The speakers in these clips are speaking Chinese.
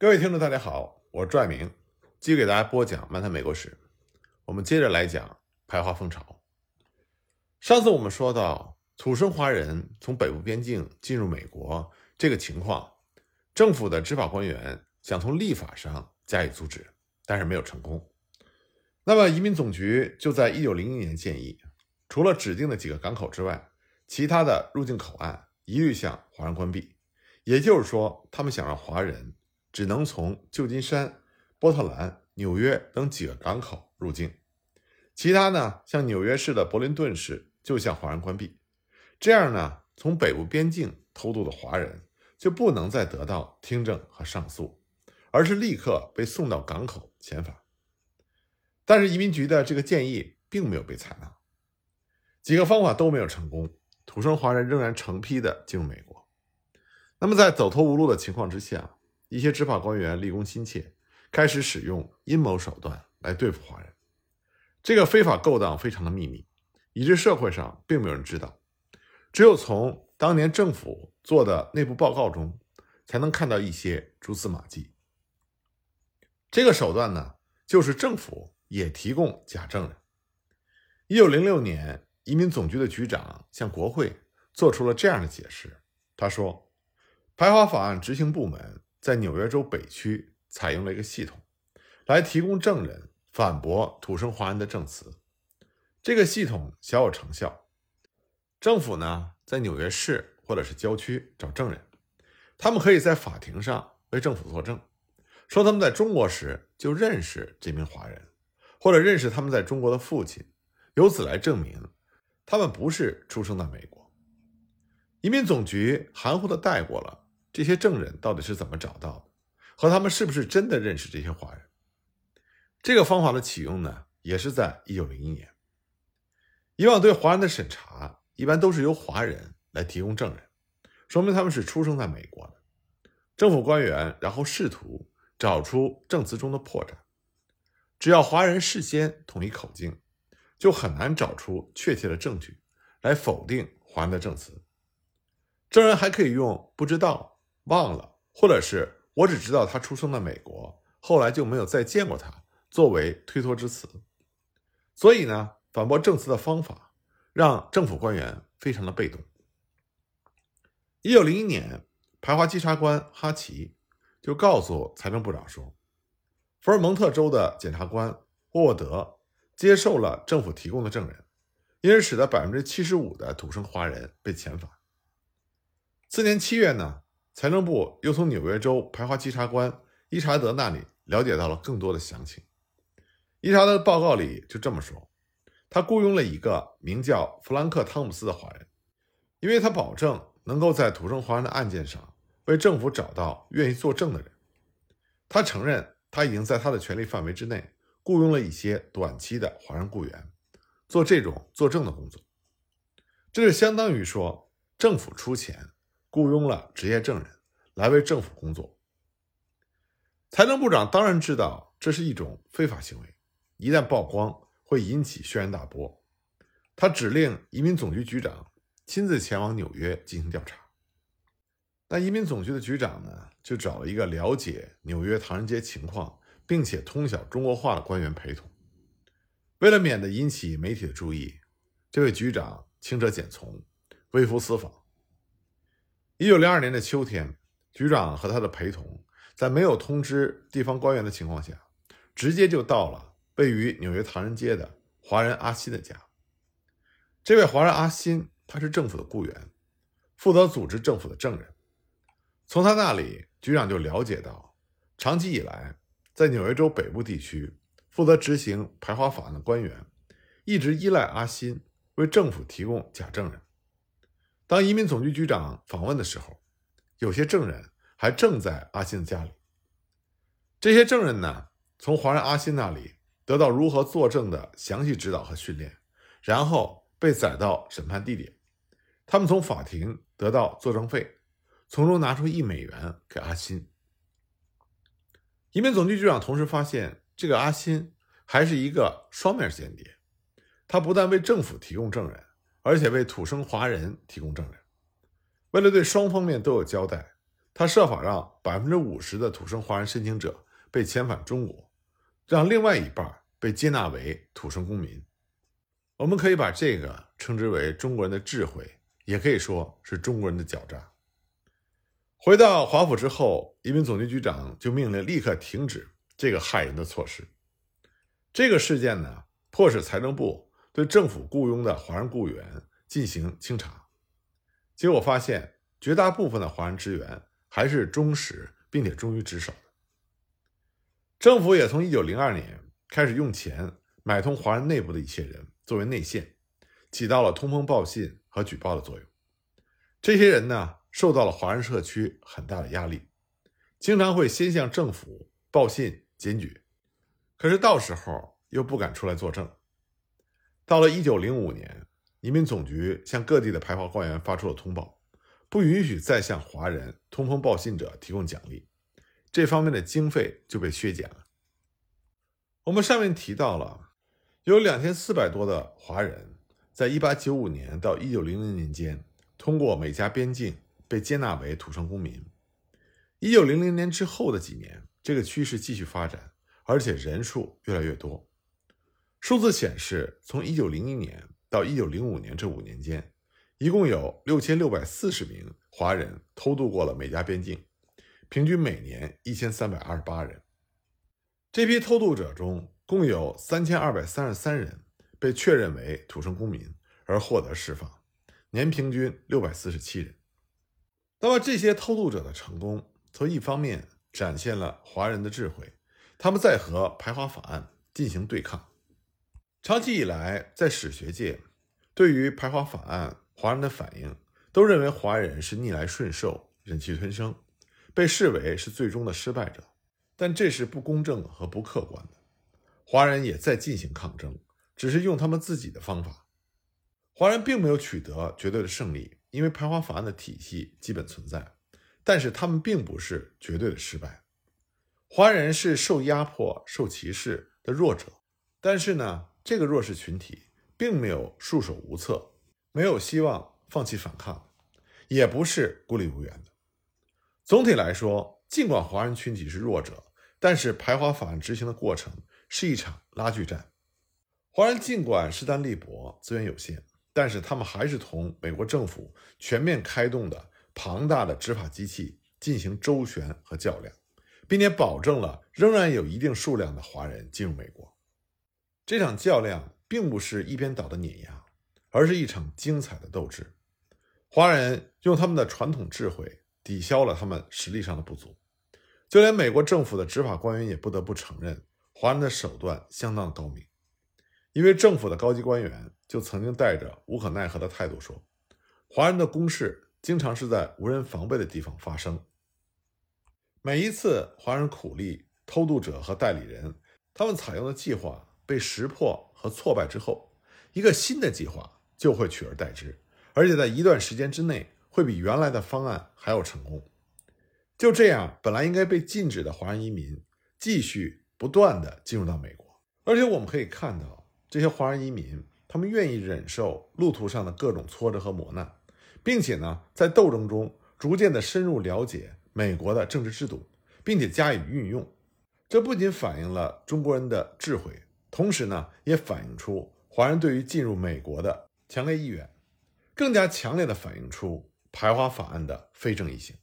各位听众，大家好，我是拽明，继续给大家播讲漫谈美国史。我们接着来讲排华风潮。上次我们说到，土生华人从北部边境进入美国这个情况，政府的执法官员想从立法上加以阻止，但是没有成功。那么移民总局就在一九零一年建议，除了指定的几个港口之外，其他的入境口岸一律向华人关闭。也就是说，他们想让华人只能从旧金山、波特兰、纽约等几个港口入境，其他呢，像纽约市的伯林顿市就向华人关闭。这样呢，从北部边境偷渡的华人就不能再得到听证和上诉，而是立刻被送到港口遣返。但是移民局的这个建议并没有被采纳，几个方法都没有成功，土生华人仍然成批的进入美国。那么，在走投无路的情况之下，一些执法官员立功心切，开始使用阴谋手段来对付华人。这个非法勾当非常的秘密，以致社会上并没有人知道。只有从当年政府做的内部报告中，才能看到一些蛛丝马迹。这个手段呢，就是政府也提供假证人。一九零六年，移民总局的局长向国会做出了这样的解释，他说。排华法案执行部门在纽约州北区采用了一个系统，来提供证人反驳土生华人的证词。这个系统小有成效。政府呢，在纽约市或者是郊区找证人，他们可以在法庭上为政府作证，说他们在中国时就认识这名华人，或者认识他们在中国的父亲，由此来证明他们不是出生在美国。移民总局含糊的带过了。这些证人到底是怎么找到的？和他们是不是真的认识这些华人？这个方法的启用呢，也是在一九零一年。以往对华人的审查一般都是由华人来提供证人，说明他们是出生在美国的。政府官员然后试图找出证词中的破绽。只要华人事先统一口径，就很难找出确切的证据来否定华人的证词。证人还可以用“不知道”。忘了，或者是我只知道他出生在美国，后来就没有再见过他，作为推脱之词。所以呢，反驳证词的方法让政府官员非常的被动。一九零一年，排华稽查官哈奇就告诉财政部长说，福尔蒙特州的检察官沃沃德接受了政府提供的证人，因而使得百分之七十五的土生华人被遣返。次年七月呢。财政部又从纽约州排华稽查官伊查德那里了解到了更多的详情。伊查德的报告里就这么说：，他雇佣了一个名叫弗兰克·汤姆斯的华人，因为他保证能够在土生华人的案件上为政府找到愿意作证的人。他承认他已经在他的权力范围之内雇佣了一些短期的华人雇员做这种作证的工作。这就相当于说，政府出钱。雇佣了职业证人来为政府工作。财政部长当然知道这是一种非法行为，一旦曝光会引起轩然大波。他指令移民总局局长亲自前往纽约进行调查。那移民总局的局长呢，就找了一个了解纽约唐人街情况并且通晓中国话的官员陪同。为了免得引起媒体的注意，这位局长轻车简从，微服私访。一九零二年的秋天，局长和他的陪同在没有通知地方官员的情况下，直接就到了位于纽约唐人街的华人阿新的家。这位华人阿新，他是政府的雇员，负责组织政府的证人。从他那里，局长就了解到，长期以来，在纽约州北部地区负责执行排华法案的官员，一直依赖阿新为政府提供假证人。当移民总局局长访问的时候，有些证人还正在阿新的家里。这些证人呢，从华人阿新那里得到如何作证的详细指导和训练，然后被载到审判地点。他们从法庭得到作证费，从中拿出一美元给阿新。移民总局局长同时发现，这个阿新还是一个双面间谍，他不但为政府提供证人。而且为土生华人提供证人，为了对双方面都有交代，他设法让百分之五十的土生华人申请者被遣返中国，让另外一半被接纳为土生公民。我们可以把这个称之为中国人的智慧，也可以说是中国人的狡诈。回到华府之后，移民总局局长就命令立刻停止这个害人的措施。这个事件呢，迫使财政部对政府雇佣的华人雇员进行清查，结果发现绝大部分的华人职员还是忠实并且忠于职守的。政府也从1902年开始用钱买通华人内部的一些人。作为内线，起到了通风报信和举报的作用。这些人呢，受到了华人社区很大的压力，经常会先向政府报信检举，可是到时候又不敢出来作证。到了一九零五年，移民总局向各地的排华官员发出了通报，不允许再向华人通风报信者提供奖励，这方面的经费就被削减了。我们上面提到了。有两千四百多的华人，在一八九五年到一九零零年间，通过美加边境被接纳为土生公民。一九零零年之后的几年，这个趋势继续发展，而且人数越来越多。数字显示，从一九零一年到一九零五年这五年间，一共有六千六百四十名华人偷渡过了美加边境，平均每年一千三百二十八人。这批偷渡者中，共有三千二百三十三人被确认为土生公民而获得释放，年平均六百四十七人。那么这些偷渡者的成功，从一方面展现了华人的智慧，他们在和排华法案进行对抗。长期以来，在史学界对于排华法案，华人的反应都认为华人是逆来顺受、忍气吞声，被视为是最终的失败者。但这是不公正和不客观的。华人也在进行抗争，只是用他们自己的方法。华人并没有取得绝对的胜利，因为排华法案的体系基本存在。但是他们并不是绝对的失败。华人是受压迫、受歧视的弱者，但是呢，这个弱势群体并没有束手无策，没有希望放弃反抗，也不是孤立无援的。总体来说，尽管华人群体是弱者，但是排华法案执行的过程。是一场拉锯战。华人尽管势单力薄、资源有限，但是他们还是同美国政府全面开动的庞大的执法机器进行周旋和较量，并且保证了仍然有一定数量的华人进入美国。这场较量并不是一边倒的碾压，而是一场精彩的斗志。华人用他们的传统智慧抵消了他们实力上的不足，就连美国政府的执法官员也不得不承认。华人的手段相当高明，一位政府的高级官员就曾经带着无可奈何的态度说：“华人的攻势经常是在无人防备的地方发生。每一次华人苦力、偷渡者和代理人，他们采用的计划被识破和挫败之后，一个新的计划就会取而代之，而且在一段时间之内会比原来的方案还要成功。就这样，本来应该被禁止的华人移民继续。”不断的进入到美国，而且我们可以看到，这些华人移民，他们愿意忍受路途上的各种挫折和磨难，并且呢，在斗争中逐渐的深入了解美国的政治制度，并且加以运用。这不仅反映了中国人的智慧，同时呢，也反映出华人对于进入美国的强烈意愿，更加强烈的反映出排华法案的非正义性。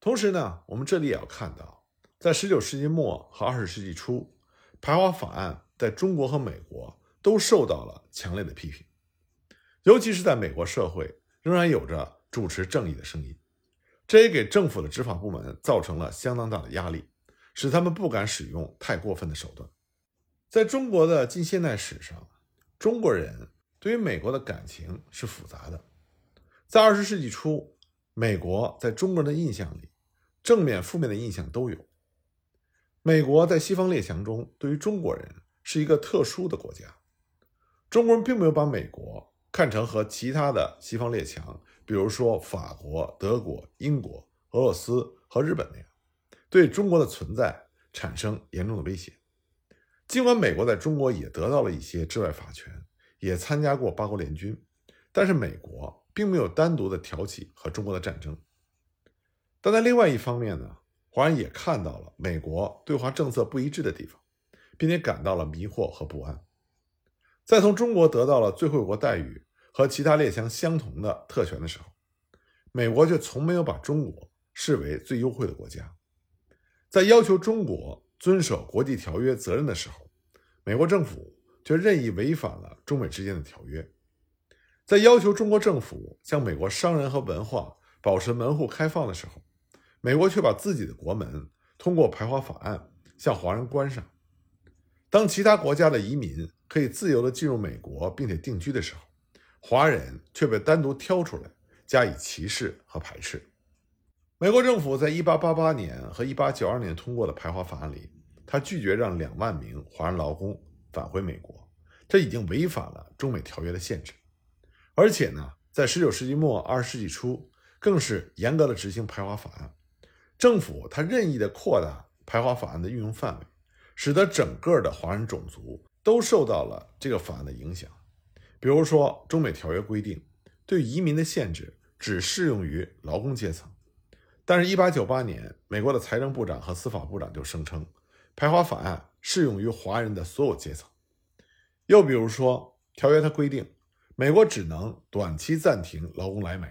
同时呢，我们这里也要看到。在19世纪末和20世纪初，排华法案在中国和美国都受到了强烈的批评，尤其是在美国社会仍然有着主持正义的声音，这也给政府的执法部门造成了相当大的压力，使他们不敢使用太过分的手段。在中国的近现代史上，中国人对于美国的感情是复杂的。在20世纪初，美国在中国人的印象里，正面、负面的印象都有。美国在西方列强中对于中国人是一个特殊的国家，中国人并没有把美国看成和其他的西方列强，比如说法国、德国、英国、俄罗斯和日本那样，对中国的存在产生严重的威胁。尽管美国在中国也得到了一些治外法权，也参加过八国联军，但是美国并没有单独的挑起和中国的战争。但在另外一方面呢，华人也看到了美国对华政策不一致的地方，并且感到了迷惑和不安。在从中国得到了最惠国待遇和其他列强相同的特权的时候，美国却从没有把中国视为最优惠的国家。在要求中国遵守国际条约责任的时候，美国政府却任意违反了中美之间的条约。在要求中国政府向美国商人和文化保持门户开放的时候，美国却把自己的国门通过排华法案向华人关上。当其他国家的移民可以自由地进入美国并且定居的时候，华人却被单独挑出来加以歧视和排斥。美国政府在1888年和1892年通过的排华法案里，他拒绝让两万名华人劳工返回美国，这已经违反了中美条约的限制。而且呢，在19世纪末、20世纪初，更是严格的执行排华法案。政府他任意的扩大排华法案的运用范围，使得整个的华人种族都受到了这个法案的影响。比如说，中美条约规定对移民的限制只适用于劳工阶层，但是1898年，美国的财政部长和司法部长就声称，排华法案适用于华人的所有阶层。又比如说，条约它规定，美国只能短期暂停劳工来美，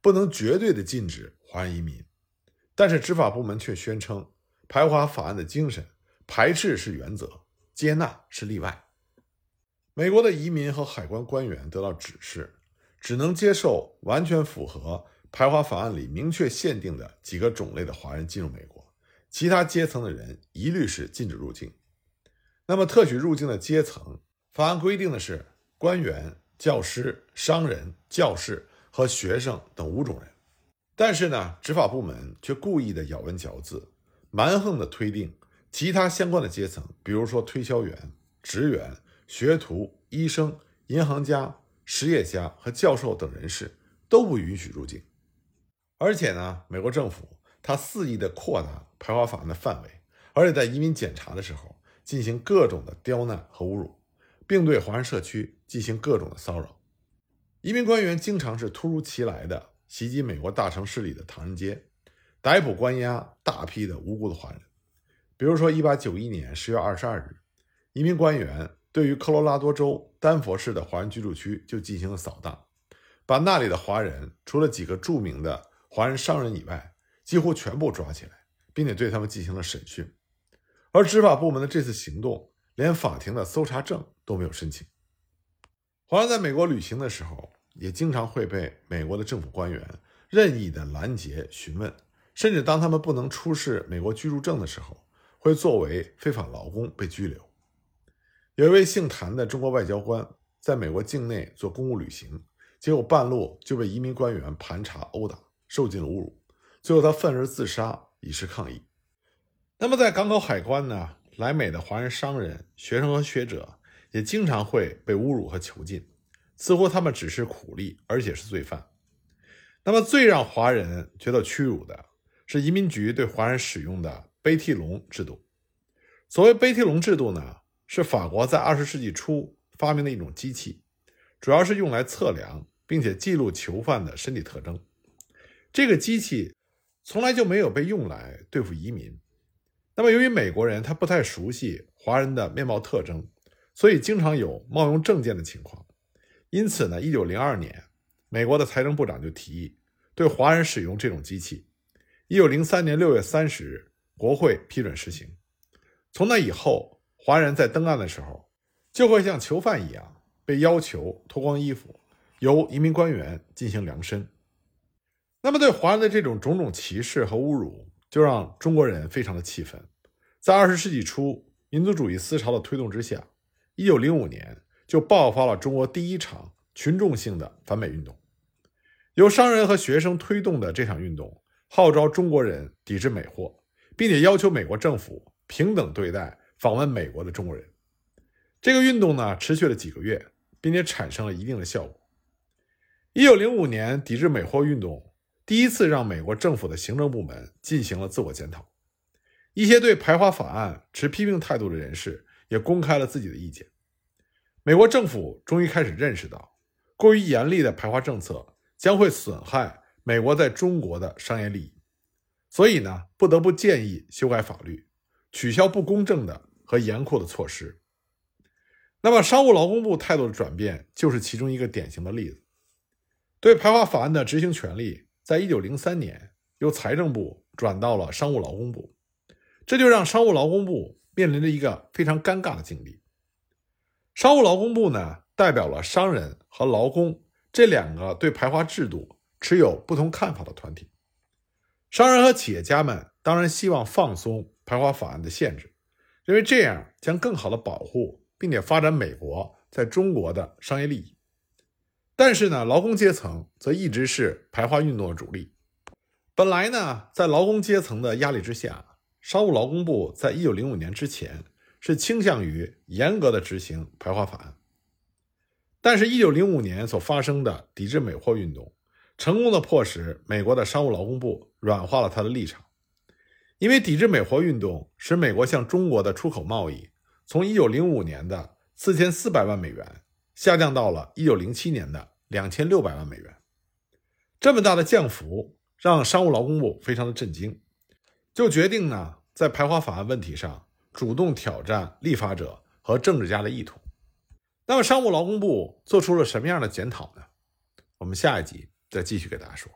不能绝对的禁止华人移民。但是执法部门却宣称，排华法案的精神，排斥是原则，接纳是例外。美国的移民和海关官员得到指示，只能接受完全符合排华法案里明确限定的几个种类的华人进入美国，其他阶层的人一律是禁止入境。那么特许入境的阶层，法案规定的是官员、教师、商人、教士和学生等五种人。但是呢，执法部门却故意的咬文嚼字，蛮横的推定其他相关的阶层，比如说推销员、职员、学徒、医生、银行家、实业家和教授等人士都不允许入境。而且呢，美国政府他肆意的扩大排华法案的范围，而且在移民检查的时候进行各种的刁难和侮辱，并对华人社区进行各种的骚扰。移民官员经常是突如其来的。袭击美国大城市里的唐人街，逮捕关押大批的无辜的华人。比如说，1891年10月22日，移民官员对于科罗拉多州丹佛市的华人居住区就进行了扫荡，把那里的华人除了几个著名的华人商人以外，几乎全部抓起来，并且对他们进行了审讯。而执法部门的这次行动，连法庭的搜查证都没有申请。华人在美国旅行的时候。也经常会被美国的政府官员任意的拦截询问，甚至当他们不能出示美国居住证的时候，会作为非法劳工被拘留。有一位姓谭的中国外交官在美国境内做公务旅行，结果半路就被移民官员盘查殴打，受尽了侮辱，最后他愤而自杀以示抗议。那么在港口海关呢，来美的华人商人、学生和学者也经常会被侮辱和囚禁。似乎他们只是苦力，而且是罪犯。那么，最让华人觉得屈辱的是移民局对华人使用的贝蒂龙制度。所谓贝蒂龙制度呢，是法国在二十世纪初发明的一种机器，主要是用来测量并且记录囚犯的身体特征。这个机器从来就没有被用来对付移民。那么，由于美国人他不太熟悉华人的面貌特征，所以经常有冒用证件的情况。因此呢，一九零二年，美国的财政部长就提议对华人使用这种机器。一九零三年六月三十日，国会批准实行。从那以后，华人在登岸的时候，就会像囚犯一样被要求脱光衣服，由移民官员进行量身。那么，对华人的这种种种歧视和侮辱，就让中国人非常的气愤。在二十世纪初，民族主义思潮的推动之下，一九零五年。就爆发了中国第一场群众性的反美运动，由商人和学生推动的这场运动，号召中国人抵制美货，并且要求美国政府平等对待访问美国的中国人。这个运动呢，持续了几个月，并且产生了一定的效果。一九零五年，抵制美货运动第一次让美国政府的行政部门进行了自我检讨，一些对排华法案持批评态度的人士也公开了自己的意见。美国政府终于开始认识到，过于严厉的排华政策将会损害美国在中国的商业利益，所以呢，不得不建议修改法律，取消不公正的和严酷的措施。那么，商务劳工部态度的转变就是其中一个典型的例子。对排华法案的执行权力，在一九零三年由财政部转到了商务劳工部，这就让商务劳工部面临着一个非常尴尬的境地。商务劳工部呢，代表了商人和劳工这两个对排华制度持有不同看法的团体。商人和企业家们当然希望放松排华法案的限制，认为这样将更好的保护并且发展美国在中国的商业利益。但是呢，劳工阶层则一直是排华运动的主力。本来呢，在劳工阶层的压力之下，商务劳工部在一九零五年之前是倾向于严格的执行排华法案。但是，一九零五年所发生的抵制美货运动，成功的迫使美国的商务劳工部软化了他的立场。因为抵制美货运动使美国向中国的出口贸易从一九零五年的四千四百万美元。下降到了一九零七年的两千六百万美元，这么大的降幅让商务劳工部非常的震惊，就决定呢在排华法案问题上主动挑战立法者和政治家的意图。那么商务劳工部做出了什么样的检讨呢？我们下一集再继续给大家说。